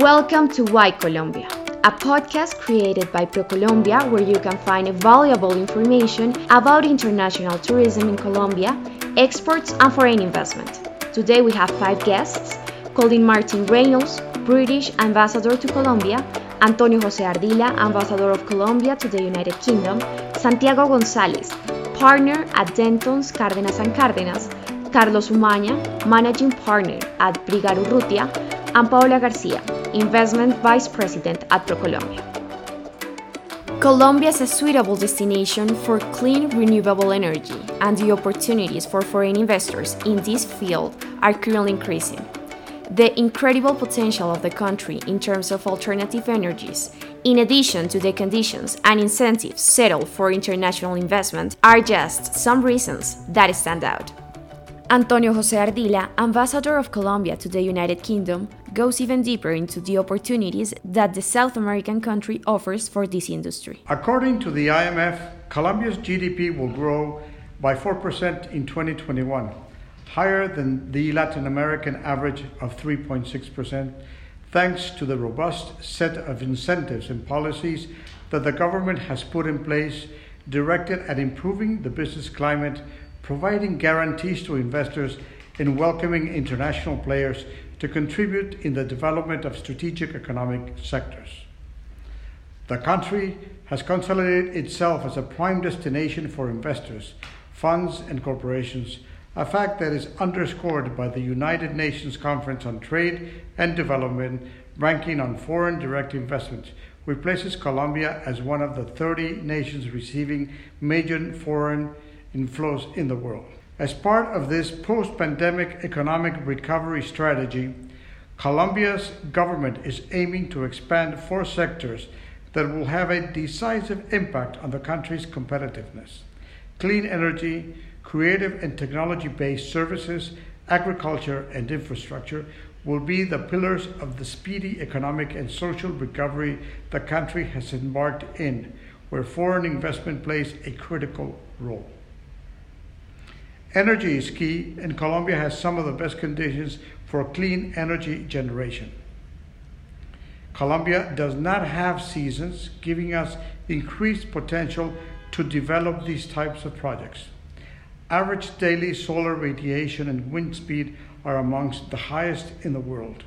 Welcome to Why Colombia, a podcast created by ProColombia where you can find valuable information about international tourism in Colombia, exports, and foreign investment. Today we have five guests Colin Martin Reynolds, British Ambassador to Colombia, Antonio Jose Ardila, Ambassador of Colombia to the United Kingdom, Santiago Gonzalez, Partner at Dentons Cárdenas and Cárdenas, Carlos Umaña, Managing Partner at Brigard Urrutia, and Paola Garcia, Investment Vice President at ProColombia. Colombia is a suitable destination for clean renewable energy, and the opportunities for foreign investors in this field are currently increasing. The incredible potential of the country in terms of alternative energies, in addition to the conditions and incentives settled for international investment, are just some reasons that stand out. Antonio Jose Ardila, ambassador of Colombia to the United Kingdom, goes even deeper into the opportunities that the South American country offers for this industry. According to the IMF, Colombia's GDP will grow by 4% in 2021, higher than the Latin American average of 3.6%, thanks to the robust set of incentives and policies that the government has put in place directed at improving the business climate providing guarantees to investors and welcoming international players to contribute in the development of strategic economic sectors. The country has consolidated itself as a prime destination for investors, funds, and corporations, a fact that is underscored by the United Nations Conference on Trade and Development ranking on foreign direct investment, which places Colombia as one of the 30 nations receiving major foreign inflows in the world. As part of this post pandemic economic recovery strategy, Colombia's government is aiming to expand four sectors that will have a decisive impact on the country's competitiveness clean energy, creative and technology based services, agriculture, and infrastructure will be the pillars of the speedy economic and social recovery the country has embarked in, where foreign investment plays a critical role. Energy is key, and Colombia has some of the best conditions for clean energy generation. Colombia does not have seasons, giving us increased potential to develop these types of projects. Average daily solar radiation and wind speed are amongst the highest in the world.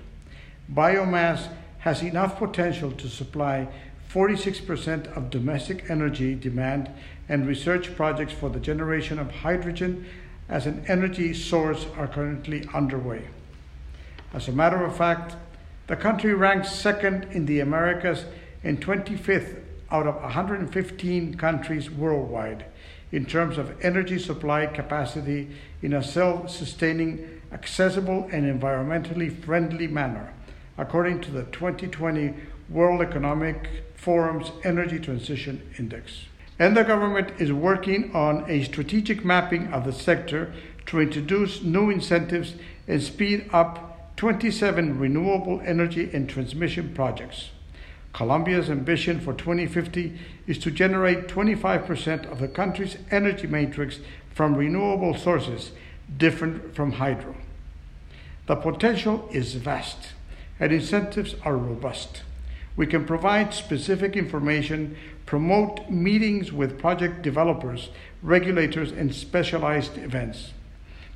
Biomass has enough potential to supply 46% of domestic energy demand, and research projects for the generation of hydrogen as an energy source are currently underway. As a matter of fact, the country ranks second in the Americas and 25th out of 115 countries worldwide in terms of energy supply capacity in a self sustaining, accessible, and environmentally friendly manner, according to the 2020 World Economic Forum's Energy Transition Index and the government is working on a strategic mapping of the sector to introduce new incentives and speed up 27 renewable energy and transmission projects. Colombia's ambition for 2050 is to generate 25% of the country's energy matrix from renewable sources, different from hydro. The potential is vast, and incentives are robust. We can provide specific information, promote meetings with project developers, regulators, and specialized events.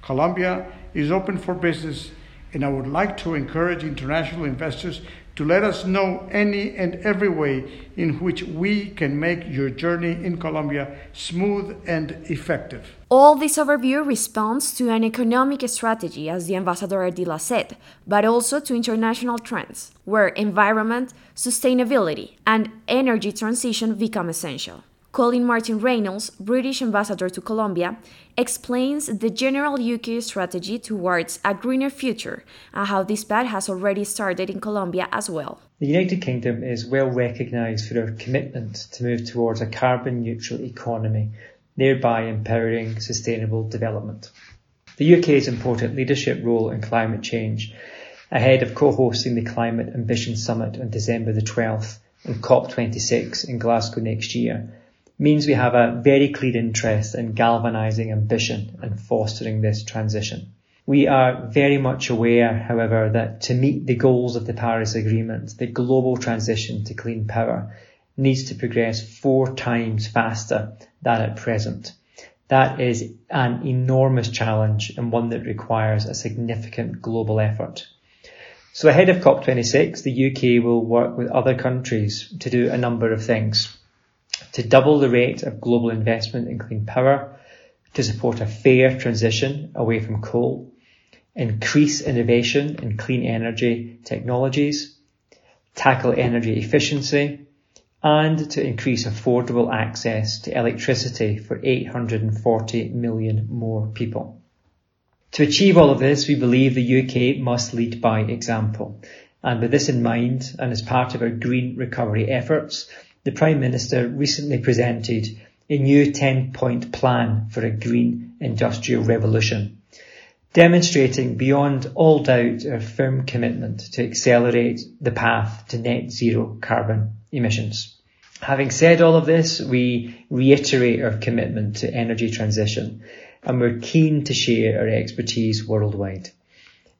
Colombia is open for business, and I would like to encourage international investors to let us know any and every way in which we can make your journey in Colombia smooth and effective. All this overview responds to an economic strategy, as the ambassador Ardila said, but also to international trends, where environment, sustainability, and energy transition become essential. Colin Martin Reynolds, British ambassador to Colombia, explains the general UK strategy towards a greener future and how this path has already started in Colombia as well. The United Kingdom is well recognised for our commitment to move towards a carbon neutral economy, thereby empowering sustainable development. The UK's important leadership role in climate change, ahead of co-hosting the Climate Ambition Summit on December the 12th and COP26 in Glasgow next year, means we have a very clear interest in galvanising ambition and fostering this transition. We are very much aware, however, that to meet the goals of the Paris Agreement, the global transition to clean power needs to progress four times faster than at present. That is an enormous challenge and one that requires a significant global effort. So ahead of COP26, the UK will work with other countries to do a number of things. To double the rate of global investment in clean power, to support a fair transition away from coal, increase innovation in clean energy technologies, tackle energy efficiency, and to increase affordable access to electricity for 840 million more people. To achieve all of this, we believe the UK must lead by example. And with this in mind, and as part of our green recovery efforts, the Prime Minister recently presented a new 10 point plan for a green industrial revolution demonstrating beyond all doubt our firm commitment to accelerate the path to net zero carbon emissions. Having said all of this, we reiterate our commitment to energy transition and we're keen to share our expertise worldwide.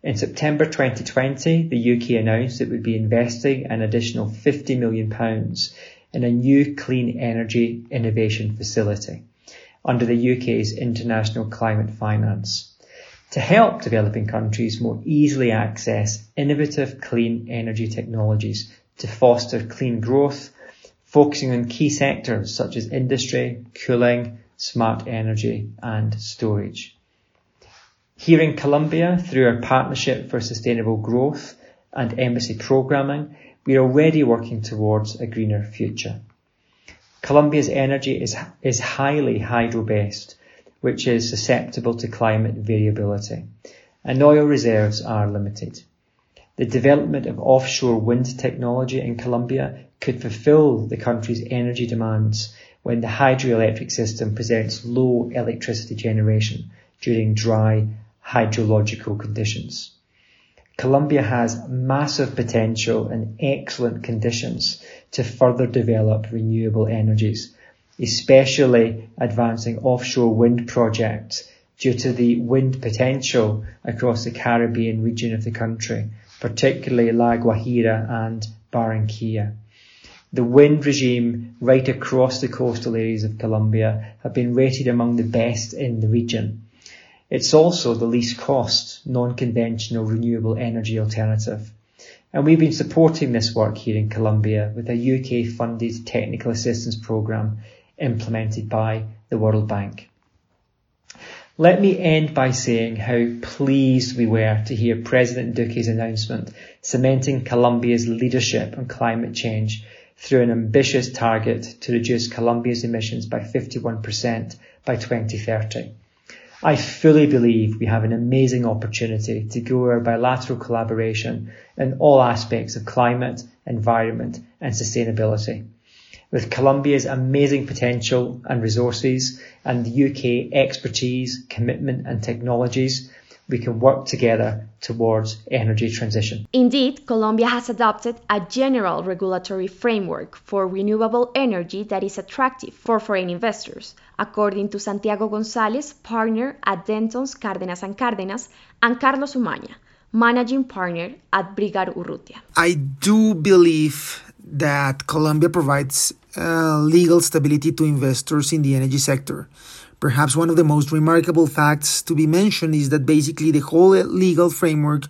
In September 2020, the UK announced it would be investing an additional £50 million in a new clean energy innovation facility under the UK's International Climate Finance to help developing countries more easily access innovative clean energy technologies to foster clean growth, focusing on key sectors such as industry, cooling, smart energy and storage. Here in Colombia, through our Partnership for Sustainable Growth and Embassy Programming, we are already working towards a greener future. Colombia's energy is, is highly hydro-based which is susceptible to climate variability, and oil reserves are limited. The development of offshore wind technology in Colombia could fulfill the country's energy demands when the hydroelectric system presents low electricity generation during dry hydrological conditions. Colombia has massive potential and excellent conditions to further develop renewable energies especially advancing offshore wind projects due to the wind potential across the Caribbean region of the country, particularly La Guajira and Barranquilla. The wind regime right across the coastal areas of Colombia have been rated among the best in the region. It's also the least cost, non-conventional renewable energy alternative. And we've been supporting this work here in Colombia with a UK funded technical assistance programme implemented by the World Bank. Let me end by saying how pleased we were to hear President Duque's announcement cementing Colombia's leadership on climate change through an ambitious target to reduce Colombia's emissions by 51% by 2030. I fully believe we have an amazing opportunity to grow our bilateral collaboration in all aspects of climate, environment and sustainability. With Colombia's amazing potential and resources and the UK expertise, commitment and technologies, we can work together towards energy transition. Indeed, Colombia has adopted a general regulatory framework for renewable energy that is attractive for foreign investors, according to Santiago Gonzalez, partner at Dentons Cárdenas and Cárdenas, and Carlos Umaña, managing partner at Brigard Urrutia. I do believe that Colombia provides uh, legal stability to investors in the energy sector. Perhaps one of the most remarkable facts to be mentioned is that basically the whole legal framework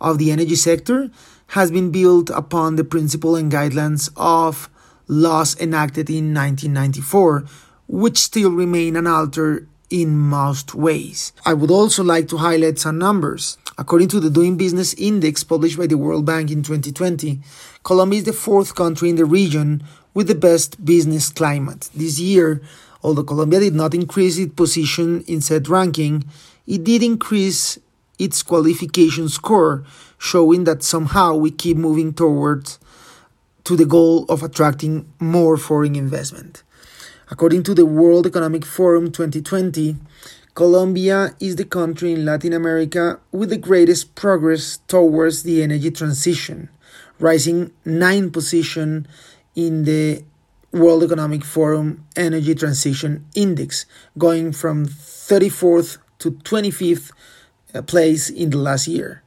of the energy sector has been built upon the principle and guidelines of laws enacted in 1994, which still remain unaltered in most ways. I would also like to highlight some numbers. According to the Doing Business Index published by the World Bank in 2020, Colombia is the fourth country in the region with the best business climate. This year, although Colombia did not increase its position in said ranking, it did increase its qualification score, showing that somehow we keep moving towards to the goal of attracting more foreign investment. According to the World Economic Forum 2020, Colombia is the country in Latin America with the greatest progress towards the energy transition, rising nine position in the World Economic Forum Energy Transition Index, going from 34th to 25th uh, place in the last year.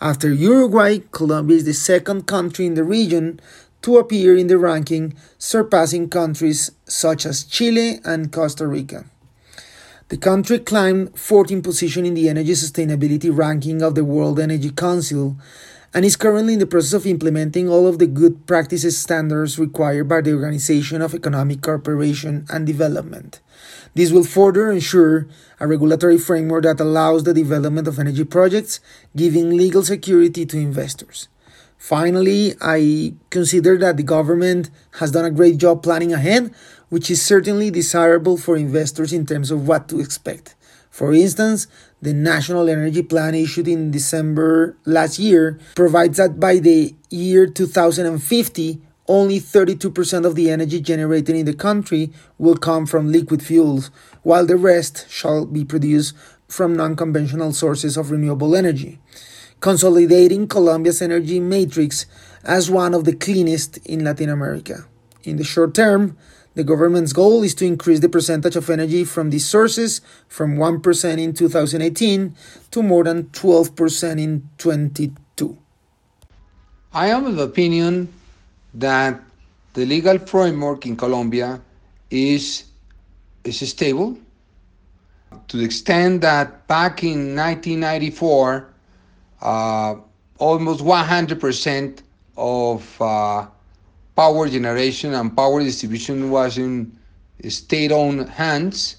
After Uruguay, Colombia is the second country in the region to appear in the ranking, surpassing countries such as Chile and Costa Rica. The country climbed 14th position in the energy sustainability ranking of the World Energy Council and is currently in the process of implementing all of the good practices standards required by the Organization of Economic Cooperation and Development. This will further ensure a regulatory framework that allows the development of energy projects, giving legal security to investors. Finally, I consider that the government has done a great job planning ahead, which is certainly desirable for investors in terms of what to expect. For instance, the National Energy Plan issued in December last year provides that by the year 2050, only 32% of the energy generated in the country will come from liquid fuels, while the rest shall be produced from non conventional sources of renewable energy consolidating Colombia's energy matrix as one of the cleanest in Latin America. In the short term, the government's goal is to increase the percentage of energy from these sources from 1% in 2018 to more than 12% in 22. I am of the opinion that the legal framework in Colombia is, is stable to the extent that back in 1994 uh, almost 100% of uh, power generation and power distribution was in state owned hands,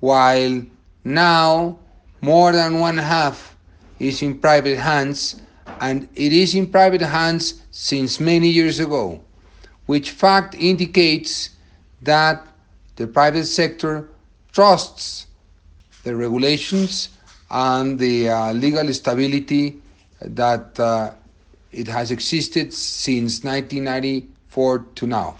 while now more than one half is in private hands, and it is in private hands since many years ago, which fact indicates that the private sector trusts the regulations and the uh, legal stability that uh, it has existed since 1994 to now.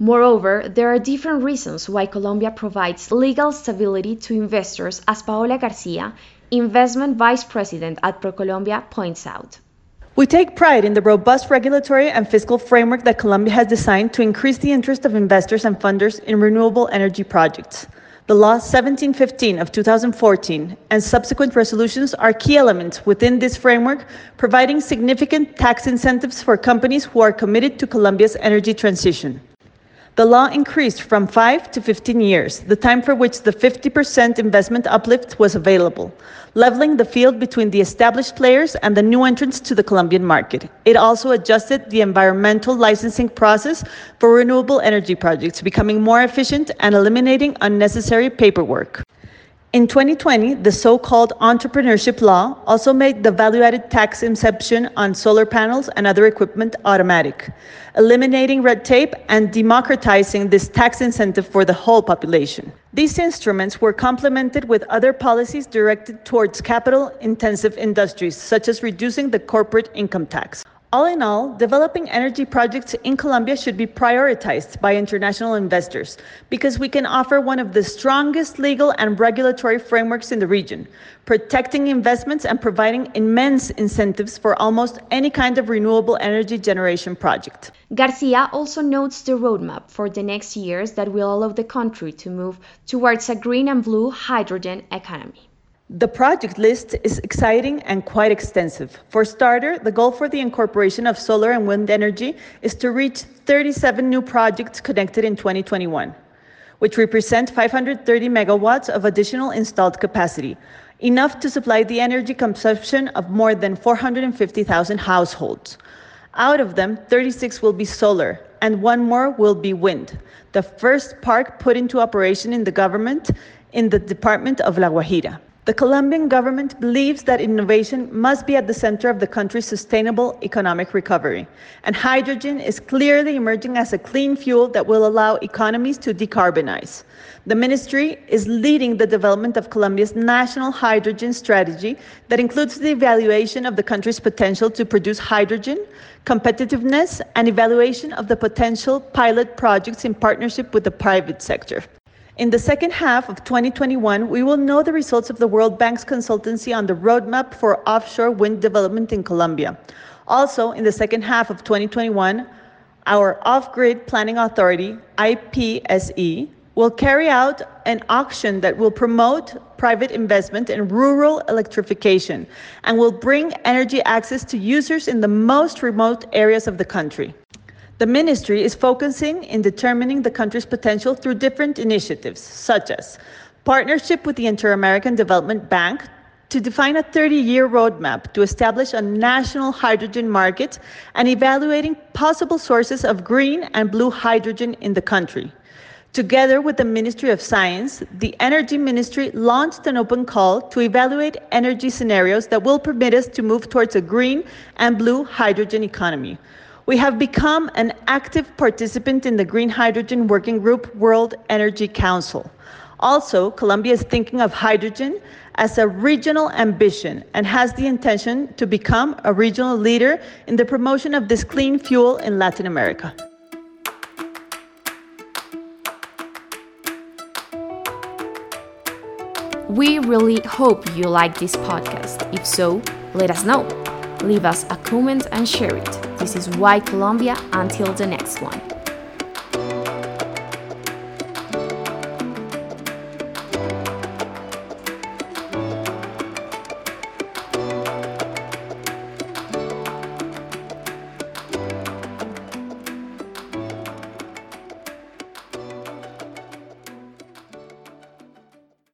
Moreover, there are different reasons why Colombia provides legal stability to investors, as Paola Garcia, Investment Vice President at ProColombia, points out. We take pride in the robust regulatory and fiscal framework that Colombia has designed to increase the interest of investors and funders in renewable energy projects. The Law 1715 of 2014 and subsequent resolutions are key elements within this framework, providing significant tax incentives for companies who are committed to Colombia's energy transition. The law increased from 5 to 15 years, the time for which the 50% investment uplift was available, leveling the field between the established players and the new entrants to the Colombian market. It also adjusted the environmental licensing process for renewable energy projects, becoming more efficient and eliminating unnecessary paperwork. In 2020, the so-called entrepreneurship law also made the value-added tax exemption on solar panels and other equipment automatic, eliminating red tape and democratizing this tax incentive for the whole population. These instruments were complemented with other policies directed towards capital-intensive industries, such as reducing the corporate income tax. All in all, developing energy projects in Colombia should be prioritized by international investors because we can offer one of the strongest legal and regulatory frameworks in the region, protecting investments and providing immense incentives for almost any kind of renewable energy generation project. Garcia also notes the roadmap for the next years that will allow the country to move towards a green and blue hydrogen economy. The project list is exciting and quite extensive. For starter, the goal for the incorporation of solar and wind energy is to reach 37 new projects connected in 2021, which represent 530 megawatts of additional installed capacity, enough to supply the energy consumption of more than 450,000 households. Out of them, 36 will be solar, and one more will be wind, the first park put into operation in the government in the department of La Guajira. The Colombian government believes that innovation must be at the center of the country's sustainable economic recovery, and hydrogen is clearly emerging as a clean fuel that will allow economies to decarbonize. The ministry is leading the development of Colombia's national hydrogen strategy that includes the evaluation of the country's potential to produce hydrogen, competitiveness, and evaluation of the potential pilot projects in partnership with the private sector. In the second half of 2021, we will know the results of the World Bank's consultancy on the roadmap for offshore wind development in Colombia. Also, in the second half of 2021, our Off Grid Planning Authority, IPSE, will carry out an auction that will promote private investment in rural electrification and will bring energy access to users in the most remote areas of the country. The ministry is focusing in determining the country's potential through different initiatives, such as partnership with the Inter-American Development Bank to define a 30-year roadmap to establish a national hydrogen market and evaluating possible sources of green and blue hydrogen in the country. Together with the Ministry of Science, the Energy Ministry launched an open call to evaluate energy scenarios that will permit us to move towards a green and blue hydrogen economy. We have become an active participant in the Green Hydrogen Working Group World Energy Council. Also, Colombia is thinking of hydrogen as a regional ambition and has the intention to become a regional leader in the promotion of this clean fuel in Latin America. We really hope you like this podcast. If so, let us know. Leave us a comment and share it. This is Why Colombia. Until the next one.